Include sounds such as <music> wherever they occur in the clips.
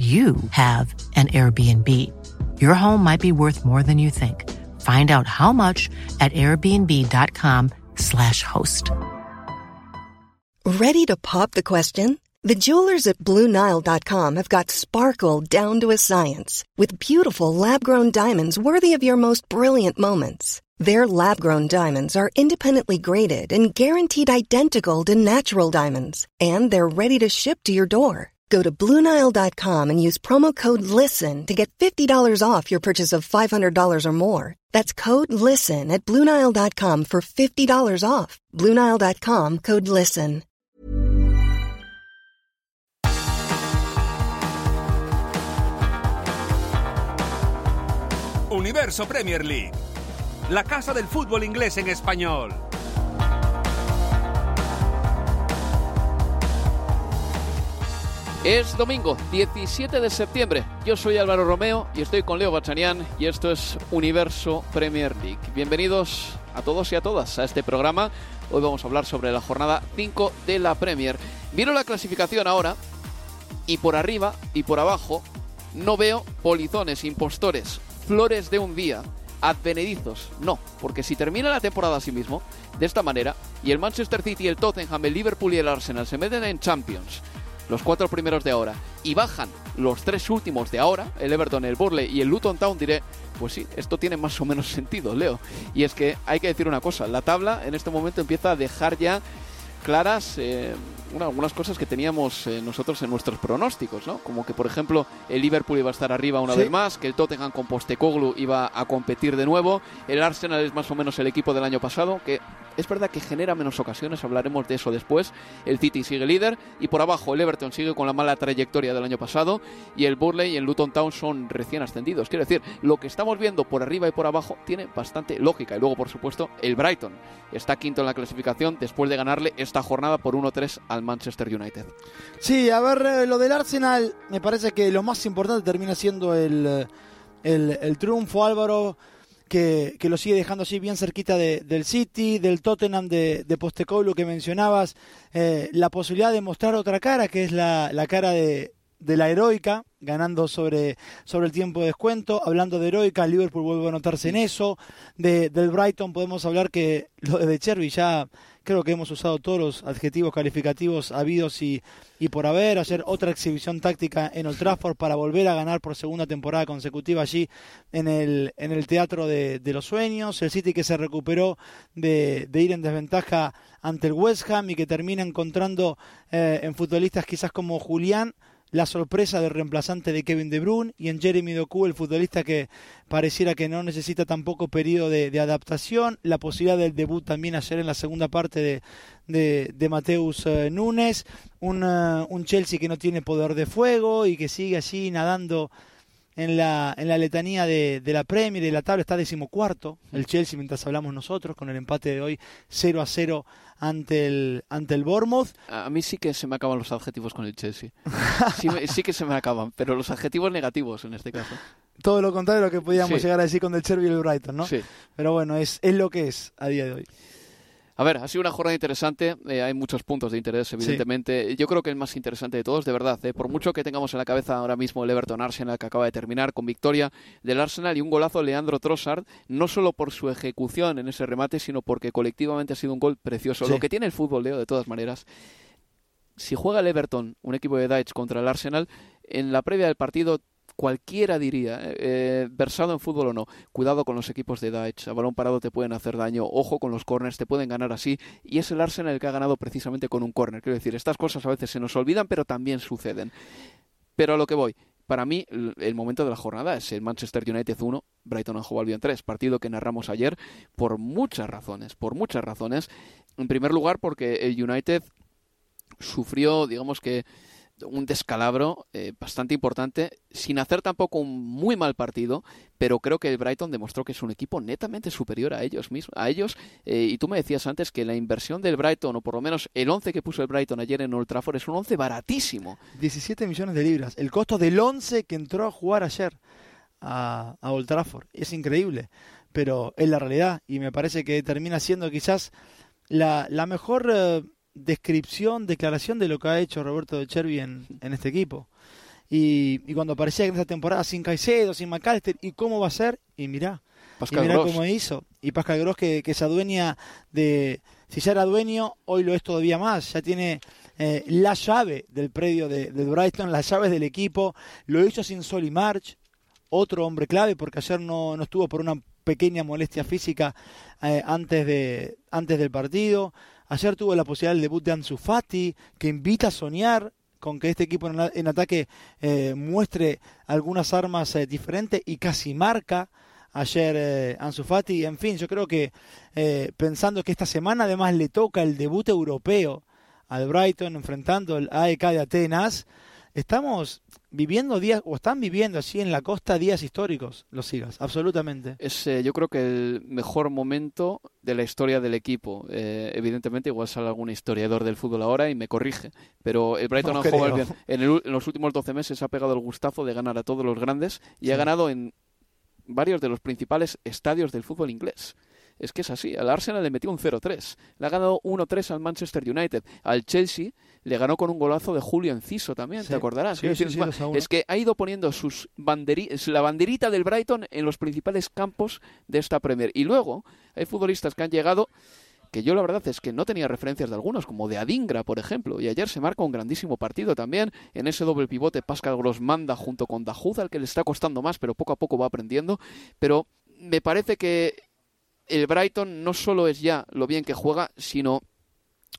you have an Airbnb. Your home might be worth more than you think. Find out how much at airbnb.com/slash host. Ready to pop the question? The jewelers at BlueNile.com have got sparkle down to a science with beautiful lab grown diamonds worthy of your most brilliant moments. Their lab grown diamonds are independently graded and guaranteed identical to natural diamonds, and they're ready to ship to your door. Go to Bluenile.com and use promo code LISTEN to get $50 off your purchase of $500 or more. That's code LISTEN at Bluenile.com for $50 off. Bluenile.com code LISTEN. Universo Premier League, la casa del fútbol inglés en español. Es domingo 17 de septiembre. Yo soy Álvaro Romeo y estoy con Leo Bachanian y esto es Universo Premier League. Bienvenidos a todos y a todas a este programa. Hoy vamos a hablar sobre la jornada 5 de la Premier. Miro la clasificación ahora y por arriba y por abajo no veo polizones, impostores, flores de un día, advenedizos. No, porque si termina la temporada así mismo, de esta manera, y el Manchester City, el Tottenham, el Liverpool y el Arsenal se meten en Champions los cuatro primeros de ahora, y bajan los tres últimos de ahora, el Everton, el Burley y el Luton Town, diré, pues sí, esto tiene más o menos <laughs> sentido, Leo. Y es que hay que decir una cosa, la tabla en este momento empieza a dejar ya claras eh, algunas cosas que teníamos eh, nosotros en nuestros pronósticos, ¿no? Como que, por ejemplo, el Liverpool iba a estar arriba una vez más, que el Tottenham con Postecoglou iba a competir de nuevo, el Arsenal es más o menos el equipo del año pasado, que es verdad que genera menos ocasiones, hablaremos de eso después, el City sigue líder, y por abajo el Everton sigue con la mala trayectoria del año pasado, y el Burley y el Luton Town son recién ascendidos. Quiero decir, lo que estamos viendo por arriba y por abajo tiene bastante lógica, y luego, por supuesto, el Brighton está quinto en la clasificación después de ganarle esta jornada por 1-3 al Manchester United. Sí, a ver, eh, lo del Arsenal, me parece que lo más importante termina siendo el, el, el triunfo, Álvaro, que, que, lo sigue dejando así bien cerquita de, del City, del Tottenham, de, de Postecoglou que mencionabas, eh, la posibilidad de mostrar otra cara, que es la, la cara de, de la heroica, ganando sobre, sobre el tiempo de descuento. Hablando de heroica, Liverpool vuelve a notarse en eso. De, del Brighton podemos hablar que lo de Cherby ya creo que hemos usado todos los adjetivos calificativos habidos y, y por haber, hacer otra exhibición táctica en Old Trafford para volver a ganar por segunda temporada consecutiva allí en el, en el Teatro de, de los Sueños. El City que se recuperó de, de, ir en desventaja ante el West Ham y que termina encontrando eh, en futbolistas quizás como Julián la sorpresa del reemplazante de Kevin De Bruyne y en Jeremy Doku, el futbolista que pareciera que no necesita tampoco periodo de, de adaptación, la posibilidad del debut también ayer en la segunda parte de, de, Mateus uh, Núñez, un, uh, un Chelsea que no tiene poder de fuego y que sigue allí nadando en la, en la letanía de, de la Premier, de la tabla está decimocuarto, el Chelsea mientras hablamos nosotros, con el empate de hoy 0 a 0 ante el, ante el Bournemouth. A mí sí que se me acaban los adjetivos con el Chelsea. Sí, sí que se me acaban, pero los adjetivos negativos en este caso. Todo lo contrario de lo que podíamos sí. llegar a decir con el Cherby y el Brighton, ¿no? Sí. Pero bueno, es, es lo que es a día de hoy. A ver, ha sido una jornada interesante, eh, hay muchos puntos de interés, evidentemente. Sí. Yo creo que el más interesante de todos, de verdad, eh, por mucho que tengamos en la cabeza ahora mismo el Everton Arsenal que acaba de terminar con victoria del Arsenal y un golazo de Leandro Trossard, no solo por su ejecución en ese remate, sino porque colectivamente ha sido un gol precioso. Sí. Lo que tiene el fútbol, Leo, de todas maneras, si juega el Everton, un equipo de Deitch contra el Arsenal, en la previa del partido cualquiera diría, eh, versado en fútbol o no, cuidado con los equipos de Daesh, a balón parado te pueden hacer daño, ojo con los corners, te pueden ganar así, y es el Arsenal el que ha ganado precisamente con un corner. Quiero decir, estas cosas a veces se nos olvidan, pero también suceden. Pero a lo que voy, para mí el momento de la jornada es el Manchester United 1, Brighton and Hove Albion 3, partido que narramos ayer por muchas razones, por muchas razones. En primer lugar porque el United sufrió, digamos que un descalabro eh, bastante importante, sin hacer tampoco un muy mal partido, pero creo que el Brighton demostró que es un equipo netamente superior a ellos mismos, a ellos. Eh, y tú me decías antes que la inversión del Brighton, o por lo menos el 11 que puso el Brighton ayer en Old Trafford, es un 11 baratísimo. 17 millones de libras, el costo del 11 que entró a jugar ayer a, a Old Trafford. Es increíble, pero es la realidad y me parece que termina siendo quizás la, la mejor... Eh, descripción, declaración de lo que ha hecho Roberto de Chervi en, este equipo. Y, cuando aparecía en esta temporada sin Caicedo, sin McAllister, ¿y cómo va a ser? Y mirá, y mirá cómo hizo. Y Pascal Gross que, que se adueña de... Si ya era dueño, hoy lo es todavía más. Ya tiene eh, la llave del predio de, Brighton, las llaves del equipo. Lo hizo sin Sol March, otro hombre clave, porque ayer no, no estuvo por una pequeña molestia física eh, antes, de, antes del partido. Ayer tuvo la posibilidad del debut de Ansu Fati, que invita a soñar con que este equipo en, ataque eh, muestre algunas armas eh, diferentes y casi marca ayer eh, Ansu Fati. En fin, yo creo que pensando que esta semana además le toca el debut europeo al Brighton enfrentando el AEK de Atenas, estamos viviendo días, o están viviendo así en la costa días históricos, los sigas, absolutamente. Es eh, yo creo que el mejor momento de la historia del equipo. Eh, evidentemente, igual sale algún historiador del fútbol ahora y me corrige, pero el Brighton ha jugado bien. En, en, los últimos 12 meses ha pegado el gustazo de ganar a todos los grandes y ha ganado en varios de los principales estadios del fútbol inglés es que es así. Al Arsenal le metió un 0-3. Le ha ganado 1-3 al Manchester United. Al Chelsea le ganó con un golazo de Julio Enciso también, ¿te acordarás? es que ha ido poniendo sus la banderita del Brighton en los principales campos de esta Premier. Y luego hay futbolistas que han llegado que yo la verdad es que no tenía referencias de algunos, como de Adingra, por ejemplo, y ayer se marca un grandísimo partido también, en ese doble pivote Pascal Gross manda junto con Dahoud, al que le está costando más, pero poco a poco va aprendiendo, pero me parece que el Brighton no solo es ya lo bien que juega, sino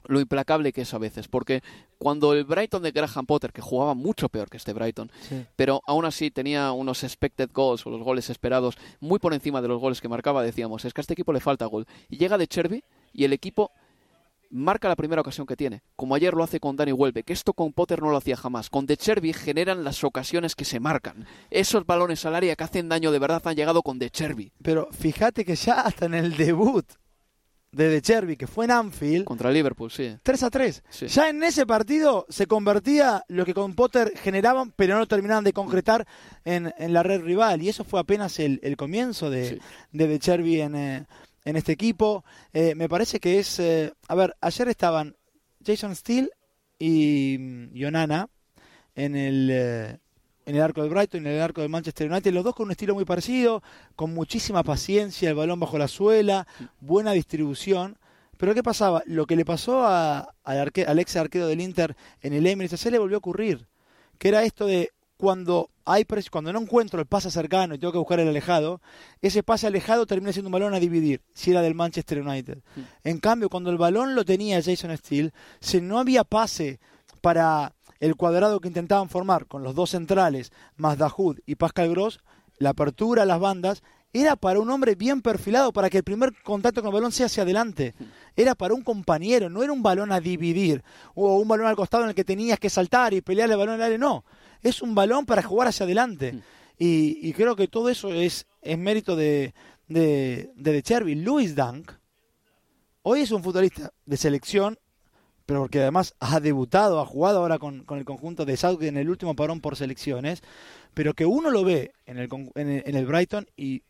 lo implacable que es a veces, porque cuando el Brighton de Graham Potter, que jugaba mucho peor que este Brighton, pero aún así tenía unos expected goals o los goles esperados muy por encima de los goles que marcaba, decíamos, es que a este equipo le falta gol. Y llega de Cherby y el equipo marca la primera ocasión que tiene, como ayer lo hace con Dani Huelve, que esto con Potter no lo hacía jamás. Con De Cherby generan las ocasiones que se marcan. Esos balones al área que hacen daño de verdad han llegado con De Cherby. Pero fíjate que ya hasta en el debut de De Cherby, que fue en Anfield. Contra Liverpool, sí. 3 a 3. Ya en ese partido se convertía lo que con Potter generaban, pero no terminaban de concretar en, la red rival. Y eso fue apenas el, comienzo de, de De Cherby en, eh, en este equipo. Eh, me parece que es. Eh, a ver, ayer estaban Jason Steele y mm, Yonana en el, eh, en el arco del Brighton y en el arco del Manchester United, los dos con un estilo muy parecido, con muchísima paciencia, el balón bajo la suela, buena distribución. Pero ¿qué pasaba? Lo que le pasó a, al, al ex arquero del Inter en el Emirates, se le volvió a ocurrir. Que era esto de cuando hay cuando no encuentro el pase cercano y tengo que buscar el alejado, ese pase alejado termina siendo un balón a dividir, si era del Manchester United. Mm. En cambio, cuando el balón lo tenía Jason Steele, si no había pase para el cuadrado que intentaban formar con los dos centrales, más Dahoud y Pascal Gross, la apertura a las bandas era para un hombre bien perfilado, para que el primer contacto con el balón sea hacia adelante. Mm. Era para un compañero, no era un balón a dividir, o un balón al costado en el que tenías que saltar y pelear el balón el área, no es un balón para jugar hacia adelante. Mm. Y, creo que todo eso es, es mérito de, de, de, Cherby. Louis Dunk, hoy es un futbolista de selección, pero porque además ha debutado, ha jugado ahora con, con el conjunto de Southgate en el último parón por selecciones, pero que uno lo ve en el, en el, Brighton y,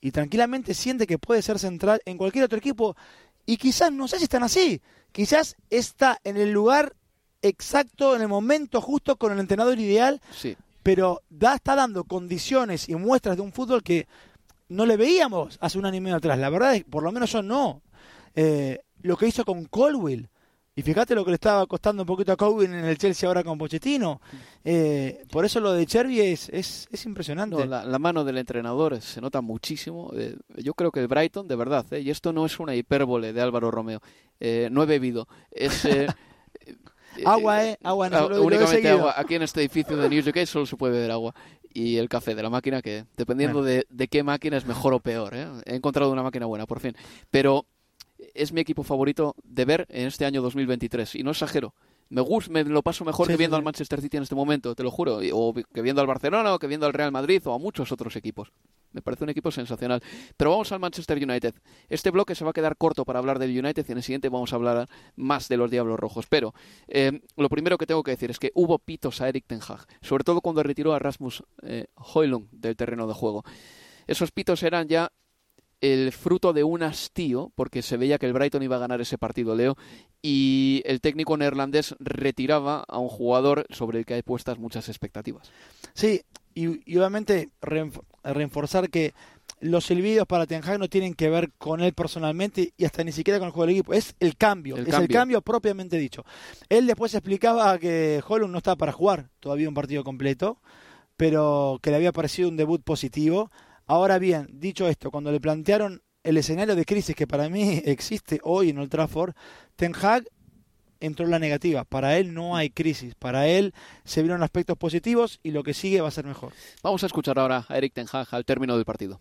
y tranquilamente siente que puede ser central en cualquier otro equipo. Y quizás, no sé si están así, quizás está en el lugar exacto, en el momento justo, con el entrenador ideal. Sí. Pero da, está dando condiciones y muestras de un fútbol que no le veíamos hace un año y medio atrás. La verdad es por lo menos yo no. Eh, lo que hizo con Colwill. Y fíjate lo que le estaba costando un poquito a Colwill en el Chelsea ahora con Pochettino. Eh, por eso lo de Cherby es, es, impresionante. la, mano del entrenador se nota muchísimo. Eh, yo creo que el Brighton, de verdad, y esto no es una hipérbole de Álvaro Romeo, no he bebido. Es, <laughs> Agua, ¿eh? Agua, no, ah, únicamente agua. Aquí en este edificio de News UK solo se puede beber agua. Y el café de la máquina, que dependiendo de, de, qué máquina es mejor o peor. ¿eh? He encontrado una máquina buena, por fin. Pero es mi equipo favorito de ver en este año 2023. Y no exagero. me gusta, me lo paso mejor que viendo al Manchester City en este momento, te lo juro, o que viendo al Barcelona, o que viendo al Real Madrid, o a muchos otros equipos. Me parece un equipo sensacional. Pero vamos al Manchester United. Este bloque se va a quedar corto para hablar del United y en el siguiente vamos a hablar más de los Diablos Rojos. Pero eh, lo primero que tengo que decir es que hubo pitos a Eric Ten Hag, sobre todo cuando retiró a Rasmus eh, del terreno de juego. Esos pitos eran ya el fruto de un hastío, porque se veía que el Brighton iba a ganar ese partido, Leo, y el técnico neerlandés retiraba a un jugador sobre el que hay puestas muchas expectativas. Sí, y, obviamente reforzar que los silbidos para Ten Hag no tienen que ver con él personalmente y hasta ni siquiera con el juego del equipo. Es el cambio, es el cambio propiamente dicho. Él después explicaba que Holland no estaba para jugar todavía un partido completo, pero que le había parecido un debut positivo. Ahora bien, dicho esto, cuando le plantearon el escenario de crisis que para mí <laughs> existe hoy en Old Trafford, Ten Hag entró en la negativa. Para él no hay crisis. Para él se vieron aspectos positivos y lo que sigue va a ser mejor. Vamos a escuchar ahora a Eric Ten Hag al término del partido.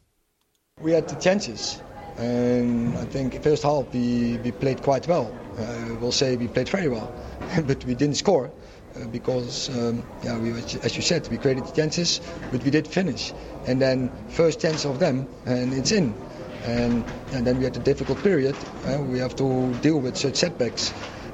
We had the chances. And I think first half we, we played quite well. Uh, we'll say we played very well, <laughs> but we didn't score uh, because, um, yeah, we, as you said, we created the chances, but we did finish. And then first chance of them, and it's in. And, and then we had a difficult period. Uh, we have to deal with such setbacks.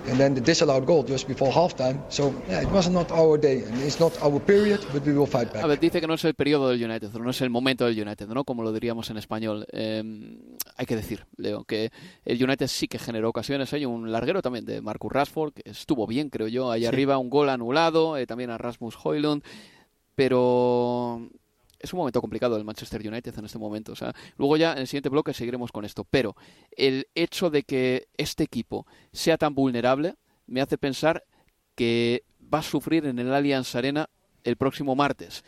And then the disallowed goal just before halftime. So yeah, it was not our day, and it's not our period, but we will fight back. A ver, dice que no es el periodo del United, no es el momento del United, ¿no? Como lo diríamos en español. Eh, hay que decir, Leo, que el United sí que generó ocasiones. Hay un larguero también de Marcus Rashford, que estuvo bien, creo yo. Ahí arriba un gol anulado, eh, también a Rasmus Hoylund, pero es un momento complicado el Manchester United en este momento. O sea, luego ya en el siguiente bloque seguiremos con esto. Pero el hecho de que este equipo sea tan vulnerable me hace pensar que va a sufrir en el Allianz Arena el próximo martes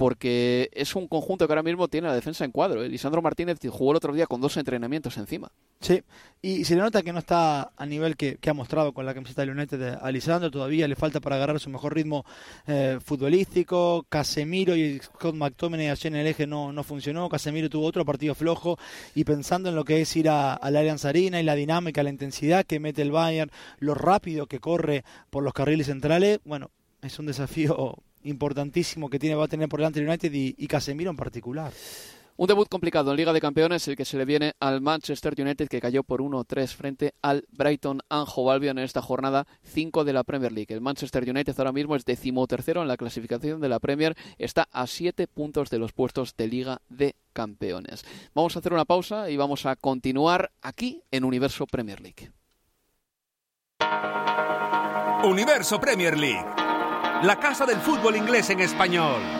porque es un conjunto que ahora mismo tiene la defensa en cuadro. Lisandro Martínez jugó el otro día con dos entrenamientos encima. Sí, y se le nota que no está a nivel que, ha mostrado con la camiseta del United a Lisandro, todavía le falta para agarrar su mejor ritmo eh, futbolístico. Casemiro y Scott McTominay allí en el eje no, no funcionó. Casemiro tuvo otro partido flojo y pensando en lo que es ir a, la Allianz Arena y la dinámica, la intensidad que mete el Bayern, lo rápido que corre por los carriles centrales, bueno, es un desafío importantísimo que tiene va a tener por delante el United y, Casemiro en particular. Un debut complicado en Liga de Campeones, el que se le viene al Manchester United, que cayó por 1-3 frente al Brighton Anjo Albion en esta jornada 5 de la Premier League. El Manchester United ahora mismo es decimotercero en la clasificación de la Premier, está a 7 puntos de los puestos de Liga de Campeones. Vamos a hacer una pausa y vamos a continuar aquí en Universo Premier League. Universo Premier League la casa del fútbol inglés en español.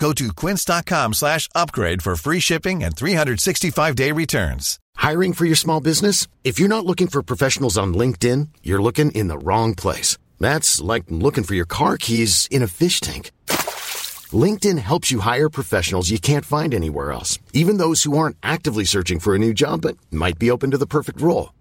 Go to quince.com slash upgrade for free shipping and 365-day returns. Hiring for your small business? If you're not looking for professionals on LinkedIn, you're looking in the wrong place. That's like looking for your car keys in a fish tank. LinkedIn helps you hire professionals you can't find anywhere else, even those who aren't actively searching for a new job but might be open to the perfect role.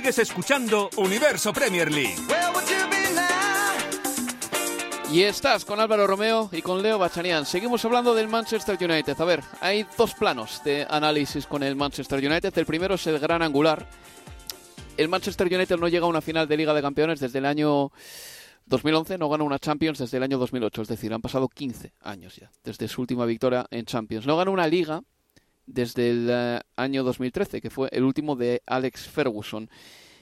Sigues escuchando Universo Premier League. Y estás con Álvaro Romeo y con Leo Bachanian. Seguimos hablando del Manchester United. A ver, hay dos planos de análisis con el Manchester United. El primero es el gran angular. El Manchester United no llega a una final de Liga de Campeones desde el año 2011, no gana una Champions desde el año 2008. Es decir, han pasado 15 años ya desde su última victoria en Champions. No gana una Liga desde el eh, año 2013, que fue el último de Alex Ferguson.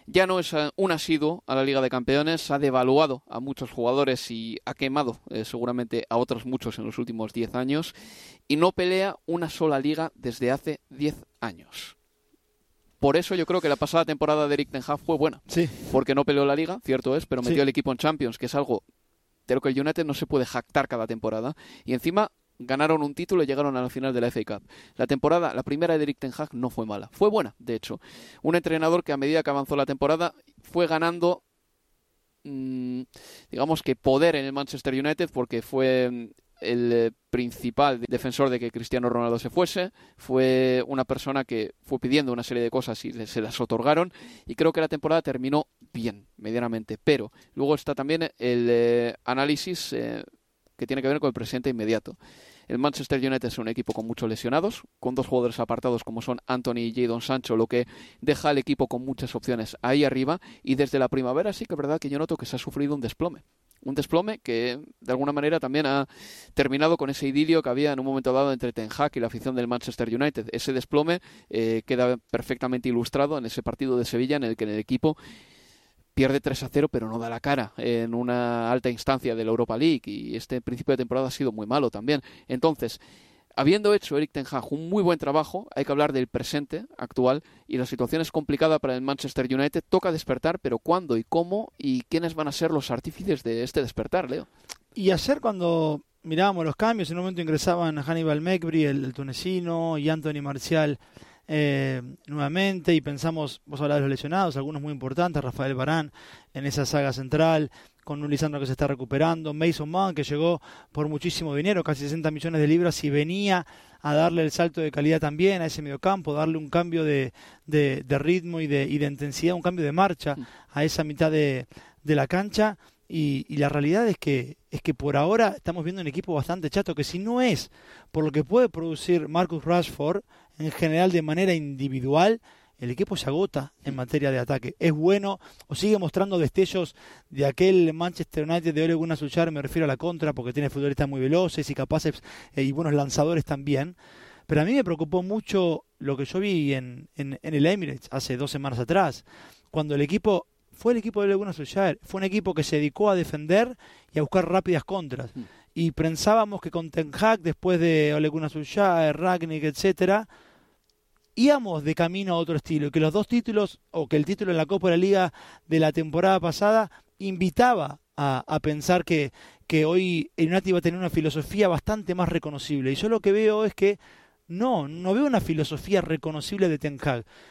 Ya no es eh, un asiduo a la Liga de Campeones, ha devaluado a muchos jugadores y ha quemado eh, seguramente a otros muchos en los últimos 10 años y no pelea una sola liga desde hace 10 años. Por eso yo creo que la pasada temporada de Eric Ten Hag fue buena, Sí. porque no peleó la liga, cierto es, pero metió Sí. el equipo en Champions, que es algo de lo que el United no se puede jactar cada temporada. Y encima ganaron un título y llegaron a la final de la FA Cup. La temporada, la primera de Eric Ten Hag no fue mala, fue buena, de hecho. Un entrenador que a medida que avanzó la temporada fue ganando, mm, digamos que poder en el Manchester United porque fue mm, el eh, principal defensor de que Cristiano Ronaldo se fuese, fue una persona que fue pidiendo una serie de cosas y se las otorgaron y creo que la temporada terminó bien, medianamente, pero luego está también el eh, análisis eh, que tiene que ver con el presente inmediato. El Manchester United es un equipo con muchos lesionados, con dos jugadores apartados como son Anthony y Jadon Sancho, lo que deja al equipo con muchas opciones ahí arriba. Y desde la primavera sí que es verdad que yo noto que se ha sufrido un desplome. Un desplome que de alguna manera también ha terminado con ese idilio que había en un momento dado entre Ten Hag y la afición del Manchester United. Ese desplome eh, queda perfectamente ilustrado en ese partido de Sevilla en el que el equipo pierde 3 a 0, pero no da la cara en una alta instancia de la Europa League. Y este principio de temporada ha sido muy malo también. Entonces, habiendo hecho Eric Ten Hag un muy buen trabajo, hay que hablar del presente actual. Y la situación es complicada para el Manchester United. Toca despertar, pero ¿cuándo y cómo? ¿Y quiénes van a ser los artífices de este despertar, Leo? Y ayer cuando mirábamos los cambios, en un momento ingresaban Hannibal Mekbri, el, tunecino, y Anthony Marcial eh, nuevamente, y pensamos, vos hablabas de los lesionados, algunos muy importantes, Rafael Barán en esa saga central, con un Lisandro que se está recuperando, Mason Mount que llegó por muchísimo dinero, casi 60 millones de libras, y venía a darle el salto de calidad también a ese mediocampo, darle un cambio de, de- de ritmo y de, y de intensidad, un cambio de marcha a esa mitad de, de la cancha. Y, y la realidad es que, es que por ahora estamos viendo un equipo bastante chato, que si no es por lo que puede producir Marcus Rashford, en general de manera individual, el equipo se agota en materia de ataque. Es bueno o sigue mostrando destellos de aquel Manchester United de Ole Gunnar me refiero a la contra, porque tiene futbolistas muy veloces y capaces eh, y buenos lanzadores también. Pero a mí me preocupó mucho lo que yo vi en, en, en el Emirates hace dos semanas atrás, cuando el equipo fue el equipo de Gunnar Solskjaer, fue un equipo que se dedicó a defender y a buscar rápidas contras. Y pensábamos que con Ten Hag, después de Ole Gunnar Solskjaer, Ragnick, etcétera, íbamos de camino a otro estilo, que los dos títulos, o que el título en la Copa de la Liga de la temporada pasada, invitaba a, a pensar que, que hoy el United iba a tener una filosofía bastante más reconocible. Y yo lo que veo es que no, no veo una filosofía reconocible de Ten.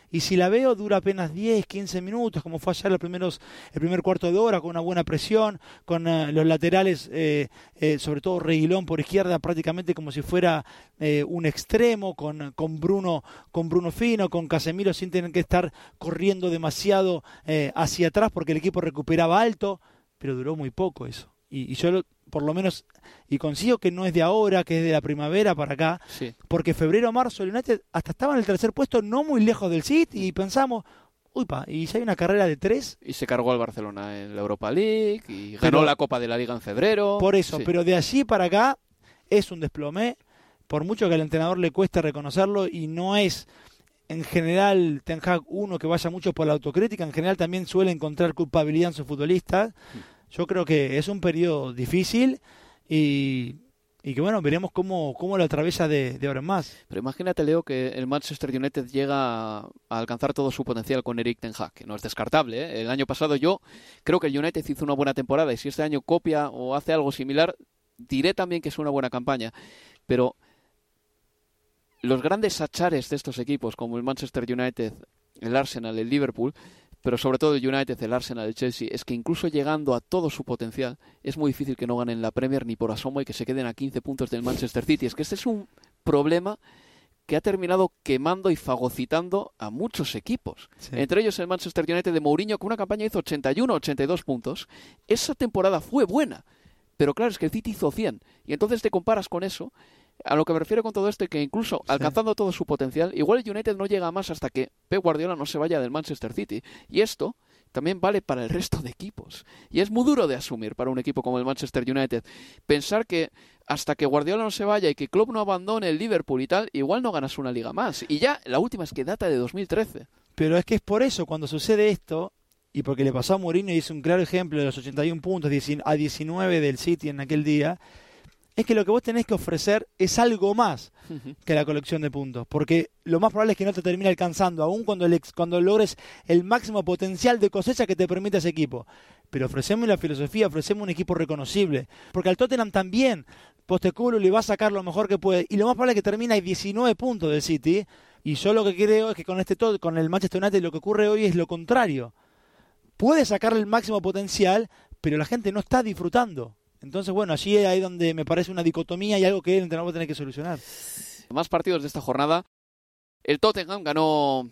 Y si la veo, dura apenas 10, 15 minutos, como fue ayer los primeros, el primer cuarto de hora, con una buena presión, con eh, los laterales, eh, eh, sobre todo Reguilón por izquierda, prácticamente como si fuera eh, un extremo, con, con, Bruno, con Bruno Fino, con Casemiro, sin tener que estar corriendo demasiado eh, hacia atrás, porque el equipo recuperaba alto, pero duró muy poco eso. Y, y yo, lo- por lo menos, y consigo que no es de ahora, que es de la primavera para acá, Sí. porque febrero, marzo, el United hasta estaba en el tercer puesto, no muy lejos del City, y pensamos, uy, pa, y si hay una carrera de tres, Y se cargó al Barcelona en la Europa League y ganó Pero- la Copa de la Liga en febrero. por eso, Sí. pero de allí para acá es un desplome, por mucho que al entrenador le cueste reconocerlo, y no es en general Ten Hag uno que vaya mucho por la autocrítica, en general también suele encontrar culpabilidad en sus futbolistas. Yo creo que es un periodo difícil y, y que bueno, veremos cómo, cómo lo atraviesa de, ahora en más. Pero imagínate, Leo, que el Manchester United llega a, a alcanzar todo su potencial con Eric Ten Hag, que no es descartable. ¿eh? El año pasado yo creo que el United hizo una buena temporada y si este año copia o hace algo similar, diré también que es una buena campaña. Pero los grandes achares de estos equipos, como el Manchester United, el Arsenal, el Liverpool, pero sobre todo el United, el Arsenal, el Chelsea, es que incluso llegando a todo su potencial, es muy difícil que no ganen la Premier ni por asomo y que se queden a 15 puntos del Manchester City. Es que este es un problema que ha terminado quemando y fagocitando a muchos equipos. Entre ellos el Manchester United de Mourinho, con una campaña hizo 81, 82 puntos. Esa temporada fue buena, pero claro, es que el City hizo 100. Y entonces te comparas con eso. A lo que me refiero con todo esto es que incluso alcanzando todo su potencial, igual el United no llega más hasta que Pep Guardiola no se vaya del Manchester City. Y esto también vale para el resto de equipos. Y es muy duro de asumir para un equipo como el Manchester United. Pensar que hasta que Guardiola no se vaya y que Klopp no abandone el Liverpool y tal, igual no ganas una liga más. Y ya la última es que data de 2013. Pero es que es por eso, cuando sucede esto, y porque le pasó a Mourinho y es un claro ejemplo de los 81 puntos a 19 del City en aquel día, es que lo que vos tenés que ofrecer es algo más que la colección de puntos. Porque lo más probable es que no te termine alcanzando, aún cuando, el, cuando logres el máximo potencial de cosecha que te permite ese equipo. Pero ofrecemos la filosofía, ofrecemos un equipo reconocible. Porque al Tottenham también, Posteculo le va a sacar lo mejor que puede. Y lo más probable es que termine a 19 puntos del City. Y yo lo que creo es que con este todo, con el Manchester United lo que ocurre hoy es lo contrario. Puede sacarle el máximo potencial, pero la gente no está disfrutando. Entonces, bueno, allí es ahí donde me parece una dicotomía y algo que el entrenador va a tener que solucionar. Más partidos de esta jornada. El Tottenham ganó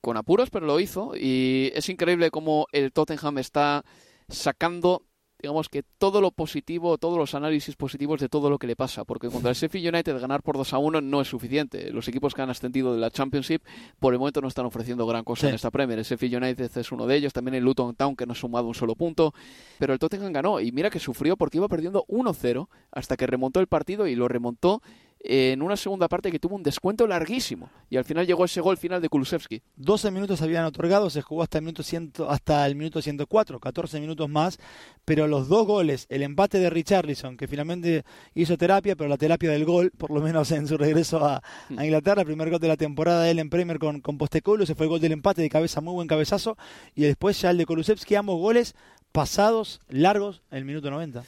con apuros, pero lo hizo. Y es increíble cómo el Tottenham está sacando digamos que todo lo positivo, todos los análisis positivos de todo lo que le pasa, porque contra el Sheffield United ganar por 2 a 1 no es suficiente. Los equipos que han ascendido de la Championship por el momento no están ofreciendo gran cosa en esta Premier. El Sheffield United es uno de ellos, también el Luton Town que no ha sumado un solo punto, pero el Tottenham ganó y mira que sufrió porque iba perdiendo 1-0 hasta que remontó el partido y lo remontó en una segunda parte que tuvo un descuento larguísimo y al final llegó ese gol final de Kulusevski. 12 minutos habían otorgado, se jugó hasta el minuto, hasta el minuto 104, 14 minutos más, pero los dos goles, el empate de Richarlison, que finalmente hizo terapia, pero la terapia del gol, por lo menos en su regreso a, hmm. Inglaterra, el primer gol de la temporada de él en Premier con, con Postecoglou, se fue el gol del empate de cabeza, muy buen cabezazo, y después ya el de Kulusevski, ambos goles pasados, largos, en el minuto 90.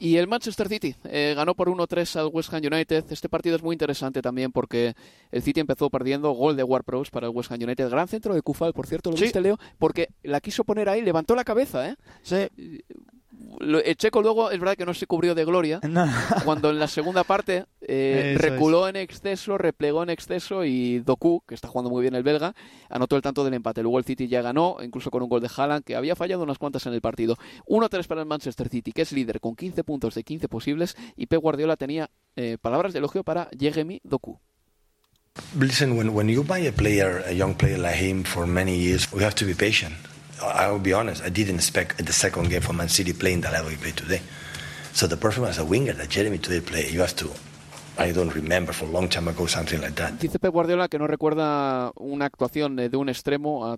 Y el Manchester City eh, ganó por 1-3 al West Ham United. Este partido es muy interesante también porque el City empezó perdiendo gol de Ward Prowse para el West Ham United. Gran centro de Kufal, por cierto, lo viste, Leo, porque la quiso poner ahí, levantó la cabeza, ¿eh? Sí el Checo luego es verdad que no se cubrió de gloria <laughs> cuando en la segunda parte eh, reculó en exceso, replegó en exceso y Doku, que está jugando muy bien el belga, anotó el tanto del empate. Luego el City ya ganó, incluso con un gol de Haaland, que había fallado unas cuantas en el partido. 1-3 para el Manchester City, que es líder con 15 puntos de 15 posibles y Pep Guardiola tenía eh, palabras de elogio para Jeremy Doku. Listen, when, when you buy a player, a young player like him for many years, we have to be patient. I will be honest, I didn't expect the second game for Man City playing the level he played today. So the performance as a winger that Jeremy today played, you have to I don't remember for a long time ago something like that. Dice Pep Guardiola que no recuerda una actuación de un extremo a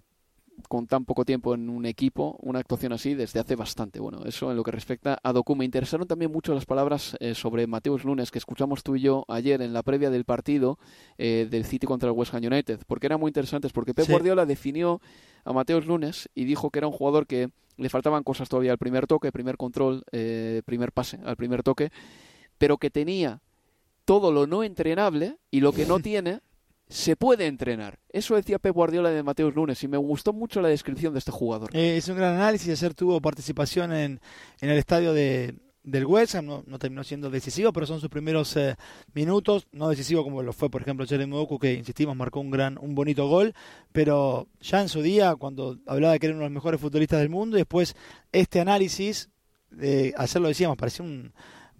con tan poco tiempo en un equipo, una actuación así desde hace bastante. Bueno, eso en lo que respecta a Doku. Me interesaron también mucho las palabras eh, sobre Mateus Lunes que escuchamos tú y yo ayer en la previa del partido eh, del City contra el West Ham United, porque eran muy interesantes, porque Pep Guardiola definió a Mateus Lunes y dijo que era un jugador que le faltaban cosas todavía al primer toque, primer control, eh, primer pase, al primer toque, pero que tenía todo lo no entrenable y lo que no <laughs> tiene se puede entrenar. Eso decía Pep Guardiola de Mateus Lunes y me gustó mucho la descripción de este jugador. Eh, es un gran análisis. Ayer tuvo participación en, en el estadio de, del West Ham. No, terminó siendo decisivo, pero son sus primeros eh, minutos. No decisivo como lo fue, por ejemplo, Jeremy Oku, que insistimos marcó un gran, un bonito gol. Pero ya en su día, cuando hablaba de que era uno de los mejores futbolistas del mundo, y después este análisis, de ayer lo decíamos, parecía un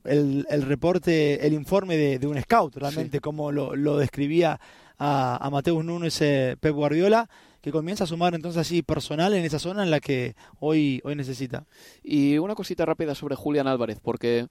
el, el reporte, el informe de, de un scout, realmente, como lo, lo describía a, a Mateus Nunes eh, Pep Guardiola, que comienza a sumar entonces así personal en esa zona en la que hoy, hoy necesita. Y una cosita rápida sobre Julián Álvarez, porque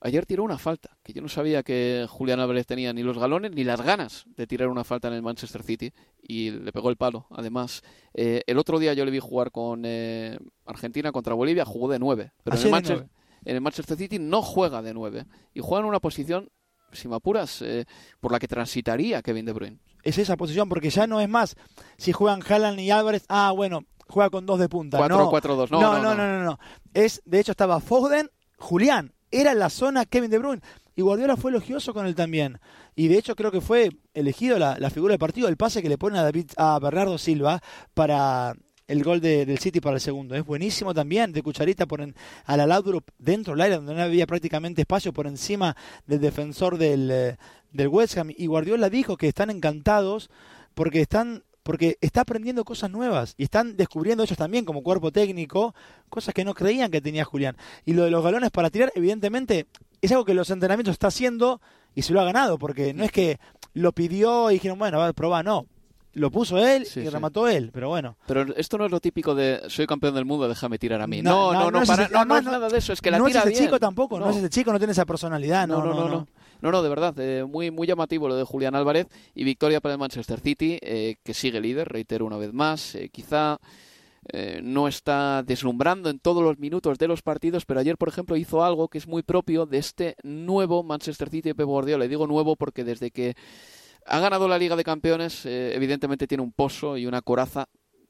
ayer tiró una falta, que yo no sabía que Julián Álvarez tenía ni los galones ni las ganas de tirar una falta en el Manchester City, y le pegó el palo, además. Eh, el otro día yo le vi jugar con eh, Argentina contra Bolivia, jugó de nueve, pero en el, Manchester, en el Manchester City no juega de nueve, y juega en una posición si me apuras, eh, por la que transitaría Kevin De Bruyne. Es esa posición, porque ya no es más si juegan Haaland y Álvarez, ah, bueno, juega con dos de punta. 4-4-2, no no no, no no, Es, de hecho, estaba Foden, Julián, era la zona Kevin De Bruyne. Y Guardiola fue elogioso con él también. Y de hecho creo que fue elegido la, figura del partido, el pase que le pone a David a Bernardo Silva para el gol de- del City para el segundo. Es buenísimo también, de cucharita por en, a la Laudrup dentro del área, donde no había prácticamente espacio, por encima del defensor del, eh, del West Ham. Y Guardiola dijo que están encantados porque están porque está aprendiendo cosas nuevas y están descubriendo ellos también como cuerpo técnico cosas que no creían que tenía Julián. Y lo de los galones para tirar, evidentemente, es algo que los entrenamientos está haciendo y se lo ha ganado, porque no es que lo pidió y dijeron, bueno, a probá, no. Lo puso él Sí, y sí. remató él, pero bueno. Pero esto no es lo típico de soy campeón del mundo, déjame tirar a mí. No, No, no, no, no, no es para- ese- no, no es nada de eso, es que la no es bien. chico tampoco, no. es ese chico, no tiene esa personalidad, no, no, no. No, no, de verdad, eh, muy, muy llamativo lo de Julián Álvarez y victoria para el Manchester City, eh, que sigue líder, reitero una vez más. eh, quizá eh, no está deslumbrando en todos los minutos de los partidos, pero ayer, por ejemplo, hizo algo que es muy propio de este nuevo Manchester City de Pep Guardiola. Le digo nuevo porque desde que ha ganado la Liga de Campeones, eh, evidentemente tiene un pozo y una coraza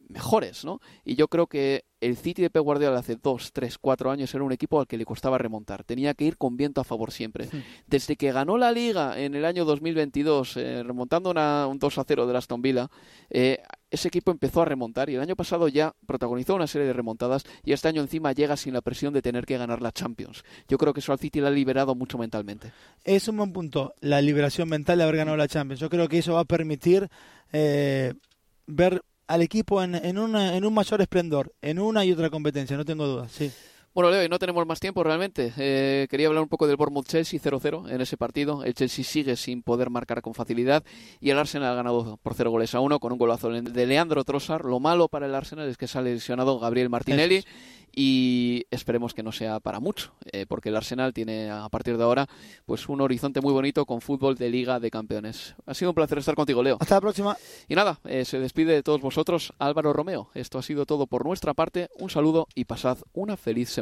mejores, ¿no? Y yo creo que el City de Pep Guardiola hace dos, tres, cuatro años era un equipo al que le costaba remontar. Tenía que ir con viento a favor siempre. Desde que ganó la Liga en el año 2022, eh, remontando una- un 2 a 0 de Aston Villa, eh, ese equipo empezó a remontar y el año pasado ya protagonizó una serie de remontadas y este año encima llega sin la presión de tener que ganar la Champions. Yo creo que eso al City ha liberado mucho mentalmente. Es un buen punto, la liberación mental de haber ganado la Champions. Yo creo que eso va a permitir eh, ver al equipo en, en, una- en un mayor esplendor, en una y otra competencia, no tengo dudas, sí. Bueno, Leo, y no tenemos más tiempo realmente. Eh, quería hablar un poco del Bournemouth-Chelsea 0-0 en ese partido. El Chelsea sigue sin poder marcar con facilidad y el Arsenal ha ganado por 0 goles a 1 con un golazo de Leandro Trossard. Lo malo para el Arsenal es que sale lesionado Gabriel Martinelli y esperemos que no sea para mucho, eh, porque el Arsenal tiene a partir de ahora pues un horizonte muy bonito con fútbol de Liga de Campeones. Ha sido un placer estar contigo, Leo. Hasta la próxima. Y nada, eh, se despide de todos vosotros Álvaro Romeo. Esto ha sido todo por nuestra parte. Un saludo y pasad una feliz semana.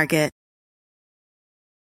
Target.